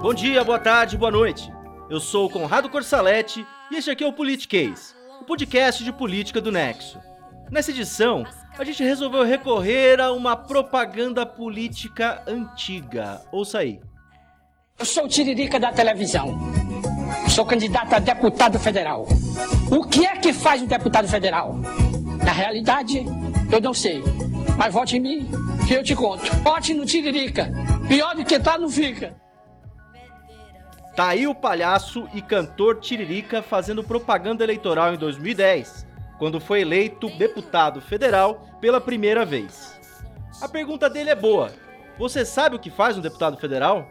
Bom dia, boa tarde, boa noite. Eu sou o Conrado Corsaletti e este aqui é o Politicase, o podcast de política do Nexo. Nessa edição, a gente resolveu recorrer a uma propaganda política antiga. Ouça aí. Eu sou o Tiririca da televisão. Sou candidato a deputado federal. O que é que faz um deputado federal? Na realidade, eu não sei. Mas vote em mim, que eu te conto. Vote no Tiririca. Pior do que tá, não fica. Tá aí o palhaço e cantor Tiririca fazendo propaganda eleitoral em 2010, quando foi eleito deputado federal pela primeira vez. A pergunta dele é boa. Você sabe o que faz um deputado federal?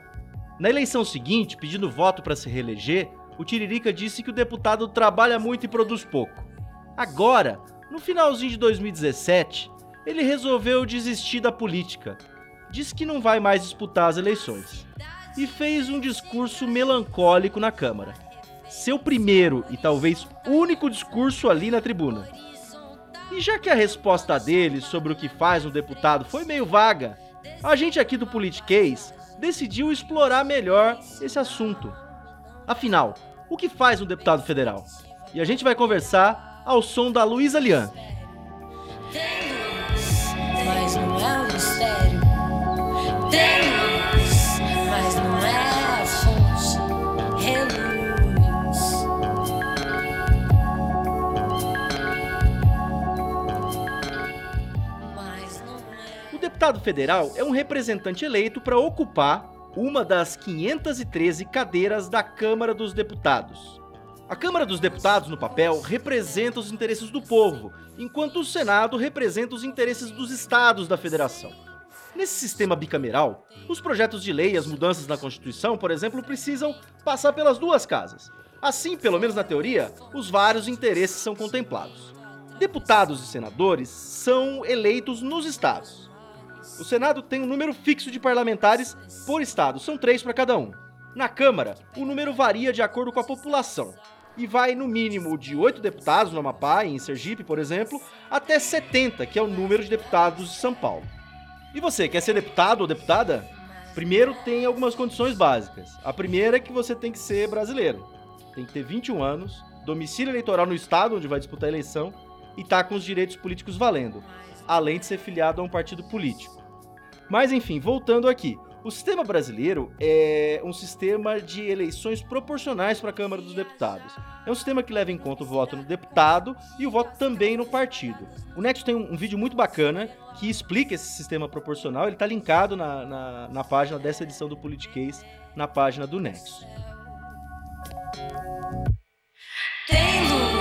Na eleição seguinte, pedindo voto para se reeleger, o Tiririca disse que o deputado trabalha muito e produz pouco. Agora, no finalzinho de 2017, ele resolveu desistir da política. Disse que não vai mais disputar as eleições e fez um discurso melancólico na Câmara. Seu primeiro e talvez único discurso ali na tribuna. E já que a resposta dele sobre o que faz um deputado foi meio vaga, a gente aqui do Politiquês decidiu explorar melhor esse assunto. Afinal, o que faz um deputado federal? E a gente vai conversar ao som da Luísa Lian. Tem luz, mas não é um mistério. Tem luz, deputado federal é um representante eleito para ocupar uma das 513 cadeiras da Câmara dos Deputados. A Câmara dos Deputados, no papel, representa os interesses do povo, enquanto o Senado representa os interesses dos estados da federação. Nesse sistema bicameral, os projetos de lei e as mudanças na Constituição, por exemplo, precisam passar pelas duas casas. Assim, pelo menos na teoria, os vários interesses são contemplados. Deputados e senadores são eleitos nos estados. O Senado tem um número fixo de parlamentares por estado, são três para cada um. Na Câmara, o número varia de acordo com a população e vai no mínimo de 8 deputados no Amapá e em Sergipe, por exemplo, até 70, que é o número de deputados de São Paulo. E você, quer ser deputado ou deputada? Primeiro tem algumas condições básicas. A primeira é que você tem que ser brasileiro. Tem que ter 21 anos, domicílio eleitoral no estado onde vai disputar a eleição e tá com os direitos políticos valendo, além de ser filiado a um partido político. Mas enfim, voltando aqui. O sistema brasileiro é um sistema de eleições proporcionais para a Câmara dos Deputados. É um sistema que leva em conta o voto no deputado e o voto também no partido. O Nexo tem um, um vídeo muito bacana que explica esse sistema proporcional. Ele está linkado na, na, na página dessa edição do Politicase, na página do Nexo. Tem luz,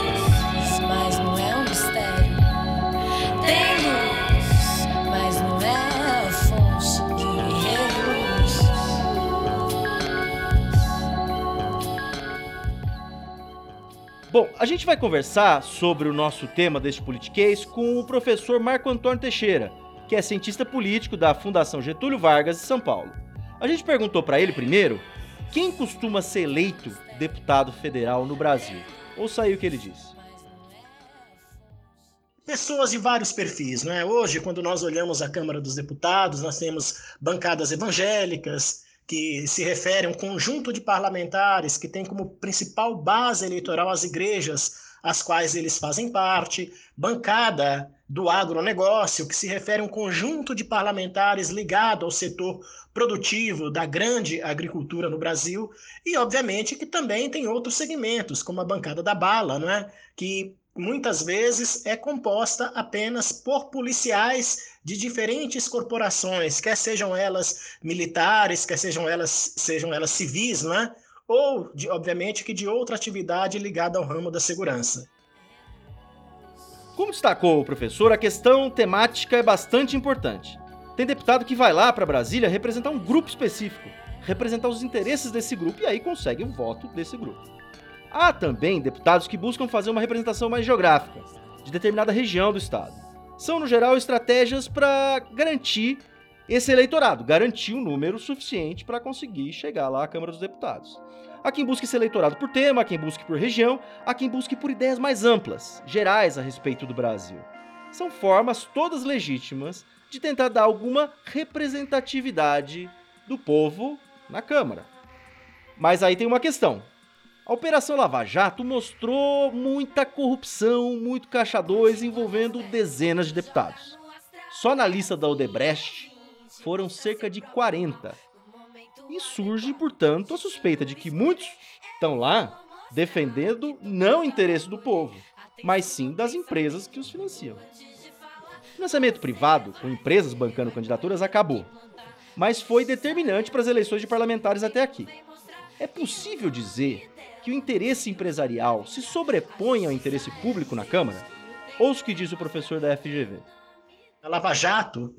Bom, a gente vai conversar sobre o nosso tema deste Politicase com o professor Marco Antônio Teixeira, que é cientista político da Fundação Getúlio Vargas de São Paulo. A gente perguntou para ele primeiro quem costuma ser eleito deputado federal no Brasil. Ouça aí o que ele disse. Pessoas de vários perfis, não é? Hoje, quando nós olhamos a Câmara dos Deputados, nós temos bancadas evangélicas, que se referem a um conjunto de parlamentares que tem como principal base eleitoral as igrejas às quais eles fazem parte, bancada do agronegócio, que se refere a um conjunto de parlamentares ligado ao setor produtivo da grande agricultura no Brasil, e obviamente que também tem outros segmentos, como a bancada da bala, não é? que muitas vezes é composta apenas por policiais de diferentes corporações, quer sejam elas militares, quer sejam elas sejam elas civis, né? ou de, obviamente que de outra atividade ligada ao ramo da segurança. Como destacou o professor, a questão temática é bastante importante. Tem deputado que vai lá para Brasília representar um grupo específico, representar os interesses desse grupo e aí consegue o voto desse grupo. Há também deputados que buscam fazer uma representação mais geográfica, de determinada região do estado. São, no geral, estratégias para garantir esse eleitorado, garantir um número suficiente para conseguir chegar lá à Câmara dos Deputados. Há quem busque esse eleitorado por tema, há quem busque por região, há quem busque por ideias mais amplas, gerais a respeito do Brasil. São formas todas legítimas de tentar dar alguma representatividade do povo na Câmara. Mas aí tem uma questão. A Operação Lava Jato mostrou muita corrupção, muito caixa 2 envolvendo dezenas de deputados. Só na lista da Odebrecht foram cerca de 40 e surge, portanto, a suspeita de que muitos estão lá defendendo não o interesse do povo, mas sim das empresas que os financiam. Financiamento privado, com empresas bancando candidaturas, acabou, mas foi determinante para as eleições de parlamentares até aqui. É possível dizer que o interesse empresarial se sobrepõe ao interesse público na Câmara? Ouço o que diz o professor da FGV. A Lava Jato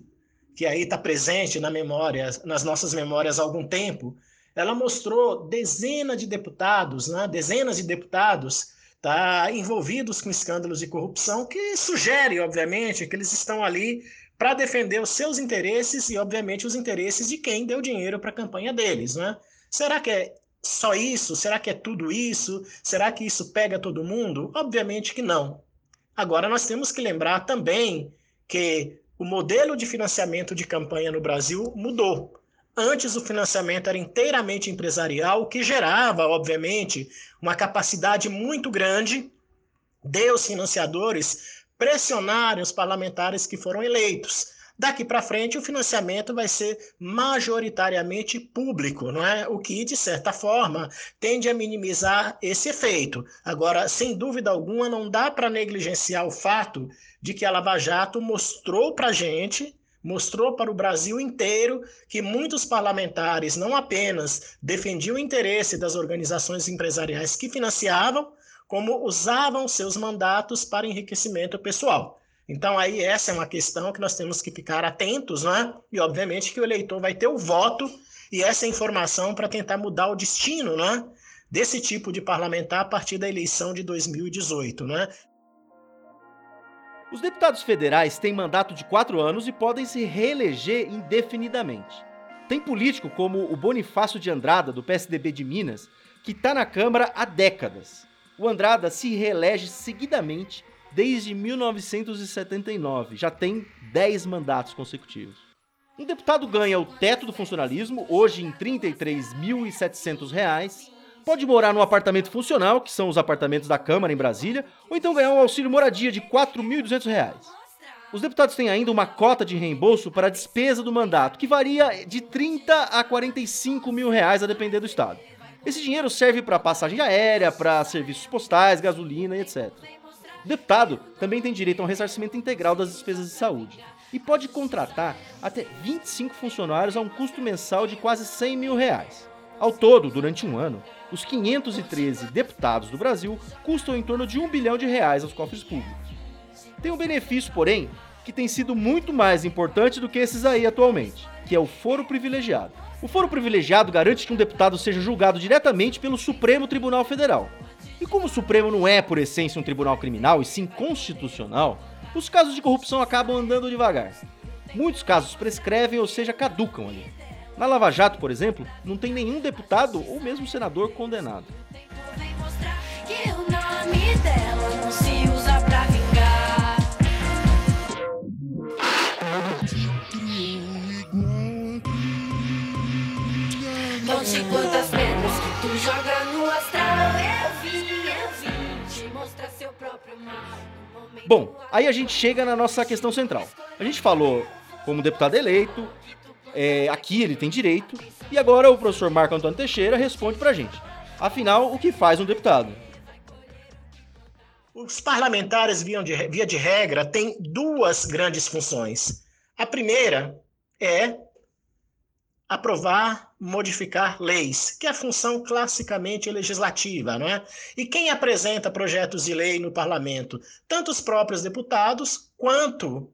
que aí está presente na memória, nas nossas memórias há algum tempo, ela mostrou dezenas de deputados, né, dezenas de deputados tá, envolvidos com escândalos de corrupção, que sugere, obviamente, que eles estão ali para defender os seus interesses e, obviamente, os interesses de quem deu dinheiro para a campanha deles. Né? Será que é só isso? Será que é tudo isso? Será que isso pega todo mundo? Obviamente que não. Agora, nós temos que lembrar também que o modelo de financiamento de campanha no Brasil mudou. Antes, o financiamento era inteiramente empresarial, o que gerava, obviamente, uma capacidade muito grande de os financiadores pressionarem os parlamentares que foram eleitos. Daqui para frente, o financiamento vai ser majoritariamente público, não é? O que, de certa forma, tende a minimizar esse efeito. Agora, sem dúvida alguma, não dá para negligenciar o fato de que a Lava Jato mostrou para a gente, mostrou para o Brasil inteiro que muitos parlamentares não apenas defendiam o interesse das organizações empresariais que financiavam, como usavam seus mandatos para enriquecimento pessoal. Então, aí, essa é uma questão que nós temos que ficar atentos, né? E, obviamente, que o eleitor vai ter o voto e essa informação para tentar mudar o destino, né? Desse tipo de parlamentar a partir da eleição de 2018, né? Os deputados federais têm mandato de quatro anos e podem se reeleger indefinidamente. Tem político como o Bonifácio de Andrada, do PSDB de Minas, que está na Câmara há décadas. O Andrada se reelege seguidamente desde 1979. Já tem 10 mandatos consecutivos. Um deputado ganha o teto do funcionalismo, hoje em R$ 33.700, pode morar num apartamento funcional, que são os apartamentos da Câmara em Brasília, ou então ganhar um auxílio moradia de R$ 4.200. Os deputados têm ainda uma cota de reembolso para a despesa do mandato, que varia de 30 a 45 mil reais a depender do estado. Esse dinheiro serve para passagem aérea, para serviços postais, gasolina e etc. Deputado também tem direito a um ressarcimento integral das despesas de saúde e pode contratar até 25 funcionários a um custo mensal de quase 100 mil reais. Ao todo, durante um ano, os 513 deputados do Brasil custam em torno de um bilhão de reais aos cofres públicos. Tem um benefício, porém, que tem sido muito mais importante do que esses aí atualmente, que é o foro privilegiado. O foro privilegiado garante que um deputado seja julgado diretamente pelo Supremo Tribunal Federal, e como o Supremo não é, por essência, um tribunal criminal e sim constitucional, os casos de corrupção acabam andando devagar. Muitos casos prescrevem, ou seja, caducam ali. Na Lava Jato, por exemplo, não tem nenhum deputado ou mesmo senador condenado. Quantas pedras tu joga Bom, aí a gente chega na nossa questão central. A gente falou como deputado eleito, é, aqui ele tem direito, e agora o professor Marco Antônio Teixeira responde pra gente. Afinal, o que faz um deputado? Os parlamentares, via de, via de regra, têm duas grandes funções. A primeira é aprovar, modificar leis, que é a função classicamente legislativa, não é? E quem apresenta projetos de lei no parlamento? Tanto os próprios deputados quanto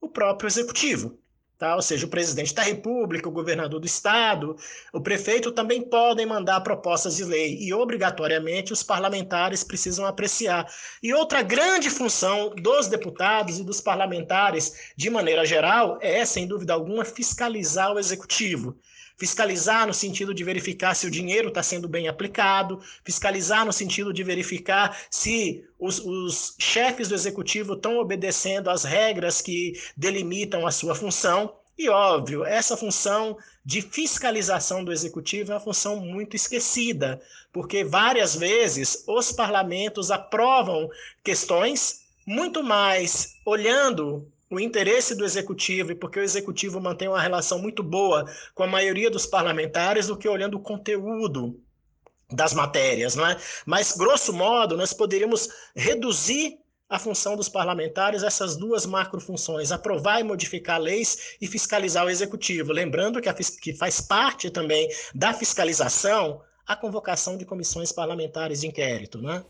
o próprio executivo. Tá? Ou seja, o presidente da República, o governador do estado, o prefeito também podem mandar propostas de lei e, obrigatoriamente, os parlamentares precisam apreciar. E outra grande função dos deputados e dos parlamentares, de maneira geral, é, sem dúvida alguma, fiscalizar o executivo. Fiscalizar no sentido de verificar se o dinheiro está sendo bem aplicado, fiscalizar no sentido de verificar se os, os chefes do executivo estão obedecendo às regras que delimitam a sua função. E óbvio, essa função de fiscalização do executivo é uma função muito esquecida, porque várias vezes os parlamentos aprovam questões muito mais olhando o interesse do executivo e porque o executivo mantém uma relação muito boa com a maioria dos parlamentares do que olhando o conteúdo das matérias, não é? Mas grosso modo, nós poderíamos reduzir a função dos parlamentares essas duas macrofunções, aprovar e modificar leis e fiscalizar o executivo. Lembrando que, a, que faz parte também da fiscalização a convocação de comissões parlamentares de inquérito, né?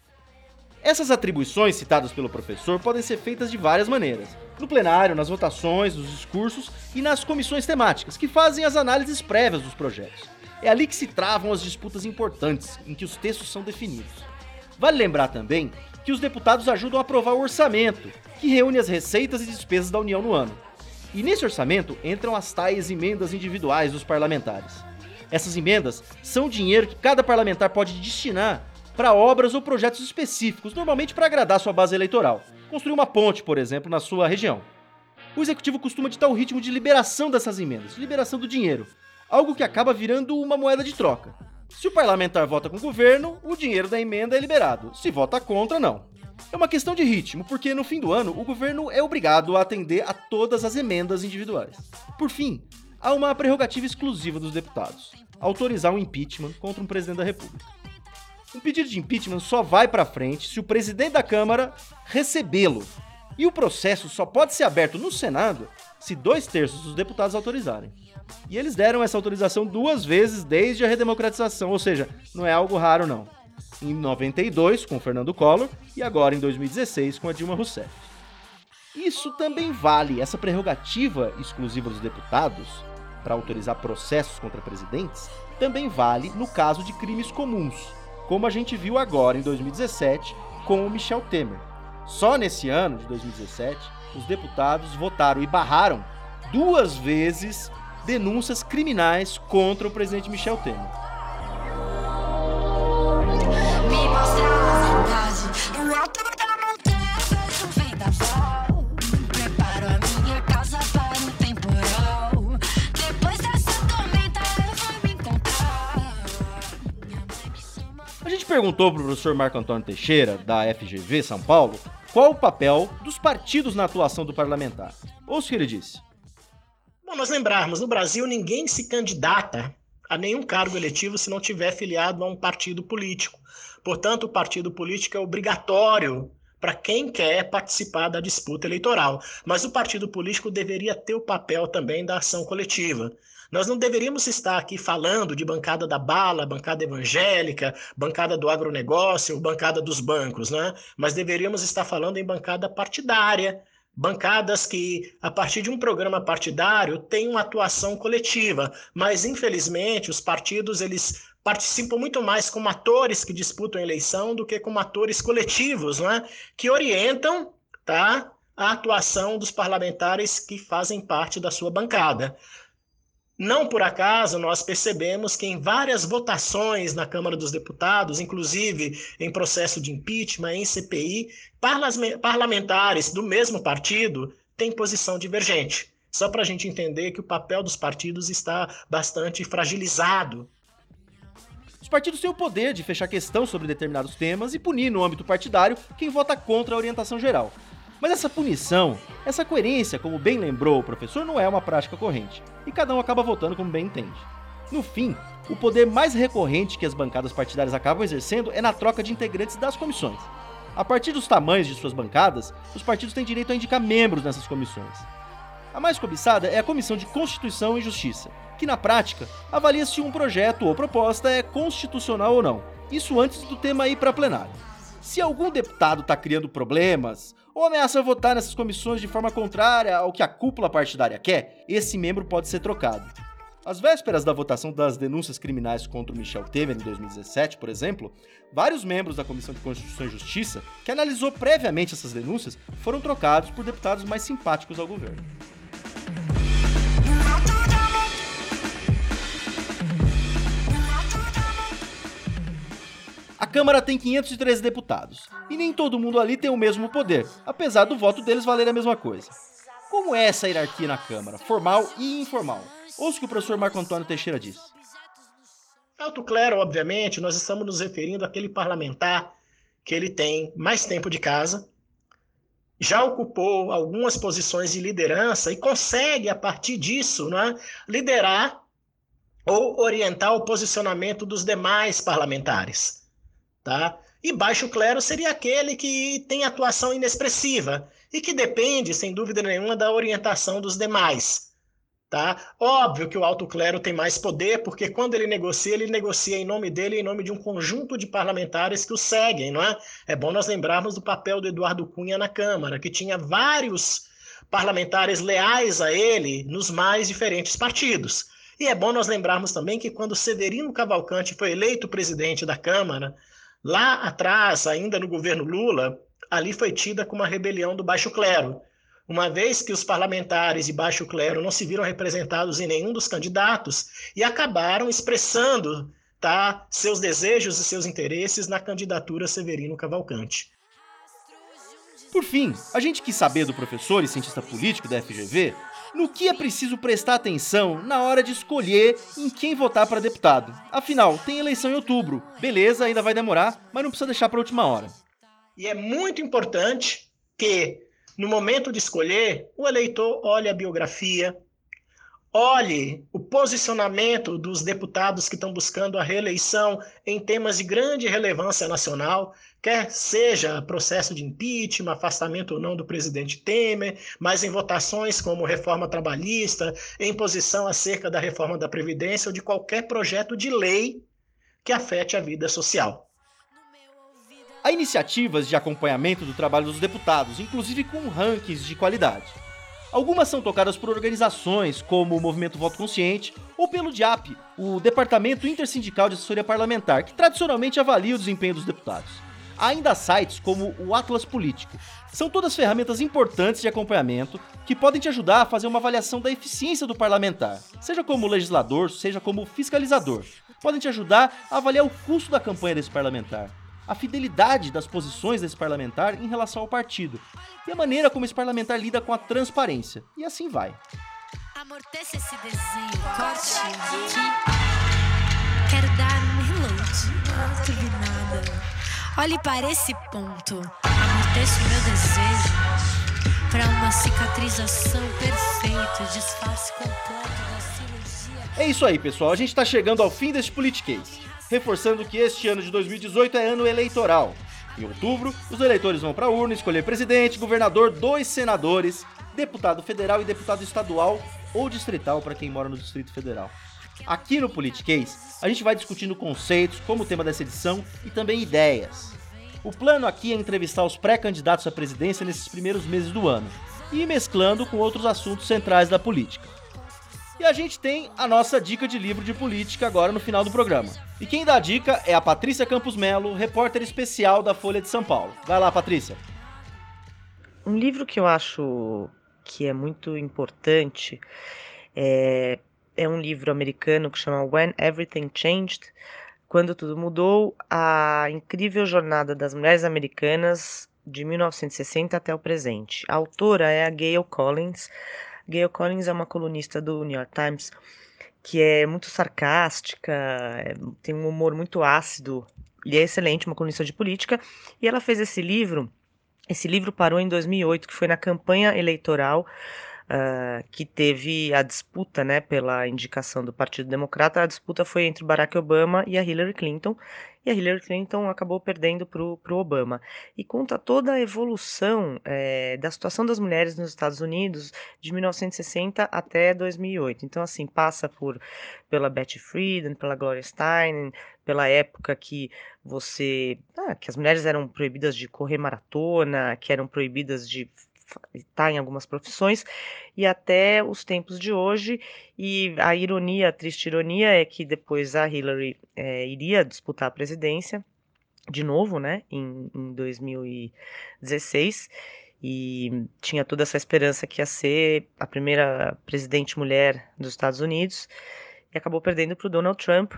Essas atribuições citadas pelo professor podem ser feitas de várias maneiras. No plenário, nas votações, nos discursos e nas comissões temáticas, que fazem as análises prévias dos projetos. É ali que se travam as disputas importantes, em que os textos são definidos. Vale lembrar também que os deputados ajudam a aprovar o orçamento, que reúne as receitas e despesas da União no ano. E nesse orçamento entram as tais emendas individuais dos parlamentares. Essas emendas são dinheiro que cada parlamentar pode destinar para obras ou projetos específicos, normalmente para agradar sua base eleitoral. Construir uma ponte, por exemplo, na sua região. O executivo costuma ditar o ritmo de liberação dessas emendas, liberação do dinheiro, algo que acaba virando uma moeda de troca. Se o parlamentar vota com o governo, o dinheiro da emenda é liberado. Se vota contra, não. É uma questão de ritmo, porque no fim do ano o governo é obrigado a atender a todas as emendas individuais. Por fim, há uma prerrogativa exclusiva dos deputados: autorizar um impeachment contra um presidente da República. Um pedido de impeachment só vai para frente se o presidente da Câmara recebê-lo. E o processo só pode ser aberto no Senado se dois terços dos deputados autorizarem. E eles deram essa autorização duas vezes desde a redemocratização, ou seja, não é algo raro não. Em 92 com Fernando Collor e agora em 2016 com a Dilma Rousseff. Isso também vale, essa prerrogativa exclusiva dos deputados para autorizar processos contra presidentes, também vale no caso de crimes comuns, como a gente viu agora em 2017 com o Michel Temer. Só nesse ano de 2017, os deputados votaram e barraram duas vezes denúncias criminais contra o presidente Michel Temer. Perguntou para o professor Marco Antônio Teixeira, da FGV São Paulo, qual o papel dos partidos na atuação do parlamentar. Ouça o que ele disse. Bom, nós lembrarmos, no Brasil ninguém se candidata a nenhum cargo eletivo se não tiver filiado a um partido político. Portanto, o partido político é obrigatório para quem quer participar da disputa eleitoral. Mas o partido político deveria ter o papel também da ação coletiva. Nós não deveríamos estar aqui falando de bancada da bala, bancada evangélica, bancada do agronegócio, bancada dos bancos, né? mas deveríamos estar falando em bancada partidária, bancadas que, a partir de um programa partidário, têm uma atuação coletiva, mas infelizmente os partidos eles participam muito mais como atores que disputam a eleição do que como atores coletivos, não é? que orientam tá, a atuação dos parlamentares que fazem parte da sua bancada. Não por acaso nós percebemos que em várias votações na Câmara dos Deputados, inclusive em processo de impeachment, em CPI, parlamentares do mesmo partido têm posição divergente. Só para a gente entender que o papel dos partidos está bastante fragilizado. Os partidos têm o poder de fechar questão sobre determinados temas e punir no âmbito partidário quem vota contra a orientação geral. Mas essa punição, essa coerência, como bem lembrou o professor, não é uma prática corrente, e cada um acaba votando como bem entende. No fim, o poder mais recorrente que as bancadas partidárias acabam exercendo é na troca de integrantes das comissões. A partir dos tamanhos de suas bancadas, os partidos têm direito a indicar membros nessas comissões. A mais cobiçada é a Comissão de Constituição e Justiça, que na prática avalia se um projeto ou proposta é constitucional ou não. Isso antes do tema ir para plenário. Se algum deputado está criando problemas ou ameaça votar nessas comissões de forma contrária ao que a cúpula partidária quer, esse membro pode ser trocado. Às vésperas da votação das denúncias criminais contra o Michel Temer em 2017, por exemplo, vários membros da Comissão de Constituição e Justiça, que analisou previamente essas denúncias, foram trocados por deputados mais simpáticos ao governo. A Câmara tem 513 deputados, e nem todo mundo ali tem o mesmo poder, apesar do voto deles valer a mesma coisa. Como é essa hierarquia na Câmara, formal e informal? Ouça o que o professor Marco Antônio Teixeira diz. Alto clero, obviamente, nós estamos nos referindo àquele parlamentar que ele tem mais tempo de casa, já ocupou algumas posições de liderança e consegue, a partir disso, né, liderar ou orientar o posicionamento dos demais parlamentares. Tá? E baixo clero seria aquele que tem atuação inexpressiva e que depende, sem dúvida nenhuma, da orientação dos demais. Tá? Óbvio que o alto clero tem mais poder, porque quando ele negocia, ele negocia em nome dele, em nome de um conjunto de parlamentares que o seguem, não é? É bom nós lembrarmos do papel do Eduardo Cunha na Câmara, que tinha vários parlamentares leais a ele nos mais diferentes partidos. E é bom nós lembrarmos também que quando Severino Cavalcante foi eleito presidente da Câmara, lá atrás, ainda no governo Lula, ali foi tida como uma rebelião do baixo clero uma vez que os parlamentares de baixo clero não se viram representados em nenhum dos candidatos e acabaram expressando tá, seus desejos e seus interesses na candidatura Severino Cavalcante. Por fim, a gente quis saber do professor e cientista político da FGV no que é preciso prestar atenção na hora de escolher em quem votar para deputado. Afinal, tem eleição em outubro. Beleza, ainda vai demorar, mas não precisa deixar para a última hora. E é muito importante que no momento de escolher, o eleitor olhe a biografia, olhe o posicionamento dos deputados que estão buscando a reeleição em temas de grande relevância nacional, quer seja processo de impeachment, afastamento ou não do presidente Temer, mas em votações como reforma trabalhista, em posição acerca da reforma da Previdência ou de qualquer projeto de lei que afete a vida social. Há iniciativas de acompanhamento do trabalho dos deputados, inclusive com rankings de qualidade. Algumas são tocadas por organizações como o Movimento Voto Consciente ou pelo DIAP, o Departamento Intersindical de Assessoria Parlamentar, que tradicionalmente avalia o desempenho dos deputados. Há ainda sites como o Atlas Político. São todas ferramentas importantes de acompanhamento que podem te ajudar a fazer uma avaliação da eficiência do parlamentar, seja como legislador, seja como fiscalizador. Podem te ajudar a avaliar o custo da campanha desse parlamentar a fidelidade das posições desse parlamentar em relação ao partido e a maneira como esse parlamentar lida com a transparência. E assim vai. Amortece esse desenho, corte aqui. Quero dar um reload. Não vi nada. Olhe para esse ponto. Amortece o meu desejo para uma cicatrização perfeita, disfarce completo. É isso aí, pessoal. A gente está chegando ao fim desse Politiquês reforçando que este ano de 2018 é ano eleitoral. Em outubro, os eleitores vão para a urna escolher presidente, governador, dois senadores, deputado federal e deputado estadual ou distrital para quem mora no Distrito Federal. Aqui no Politiquês, a gente vai discutindo conceitos como o tema dessa edição e também ideias. O plano aqui é entrevistar os pré-candidatos à presidência nesses primeiros meses do ano e mesclando com outros assuntos centrais da política. E a gente tem a nossa dica de livro de política agora no final do programa. E quem dá a dica é a Patrícia Campos Melo, repórter especial da Folha de São Paulo. Vai lá, Patrícia. Um livro que eu acho que é muito importante é, é um livro americano que chama When Everything Changed Quando Tudo Mudou A Incrível Jornada das Mulheres Americanas de 1960 até o presente. A autora é a Gail Collins. Gail Collins é uma colunista do New York Times que é muito sarcástica, é, tem um humor muito ácido e é excelente, uma colunista de política. E ela fez esse livro Esse livro parou em 2008, que foi na campanha eleitoral uh, que teve a disputa, né, pela indicação do Partido Democrata. A disputa foi entre Barack Obama e a Hillary Clinton, e a Hillary Clinton acabou perdendo para o Obama. E conta toda a evolução é, da situação das mulheres nos Estados Unidos de 1960 até 2008. Então, assim, passa por pela Betty Friedan, pela Gloria Steinem, pela época que você. Ah, que as mulheres eram proibidas de correr maratona, que eram proibidas de está em algumas profissões, e até os tempos de hoje. E a ironia, a triste ironia, é que depois a Hillary é, iria disputar a presidência de novo, né, em, em 2016, e tinha toda essa esperança que ia ser a primeira presidente mulher dos Estados Unidos, e acabou perdendo para o Donald Trump,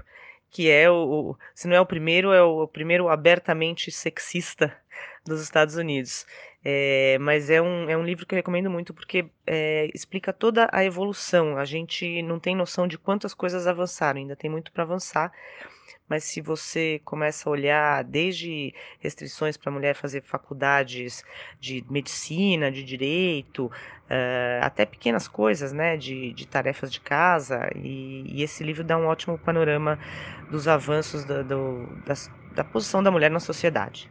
que é o, se não é o primeiro, é o, primeiro abertamente sexista dos Estados Unidos. É, mas é um, é um livro que eu recomendo muito porque é, explica toda a evolução. A gente não tem noção de quantas coisas avançaram, ainda tem muito para avançar. Mas se você começa a olhar desde restrições para a mulher fazer faculdades de medicina, de direito, uh, até pequenas coisas, né, de, de tarefas de casa, e, e, esse livro dá um ótimo panorama dos avanços da, do, das, da posição da mulher na sociedade.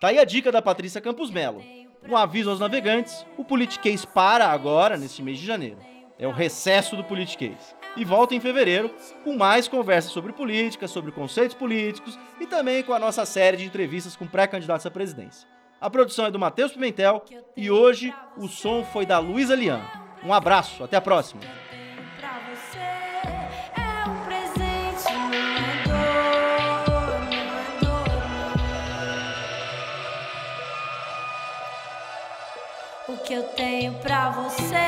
Tá aí a dica da Patrícia Campos Melo. Um aviso aos navegantes: o Politiquês para agora, neste mês de janeiro. É o recesso do Politiquês. E volta em fevereiro com mais conversas sobre política, sobre conceitos políticos e também com a nossa série de entrevistas com pré-candidatos à presidência. A produção é do Matheus Pimentel e hoje o som foi da Luísa Lian. Um abraço, até a próxima! que eu tenho pra você.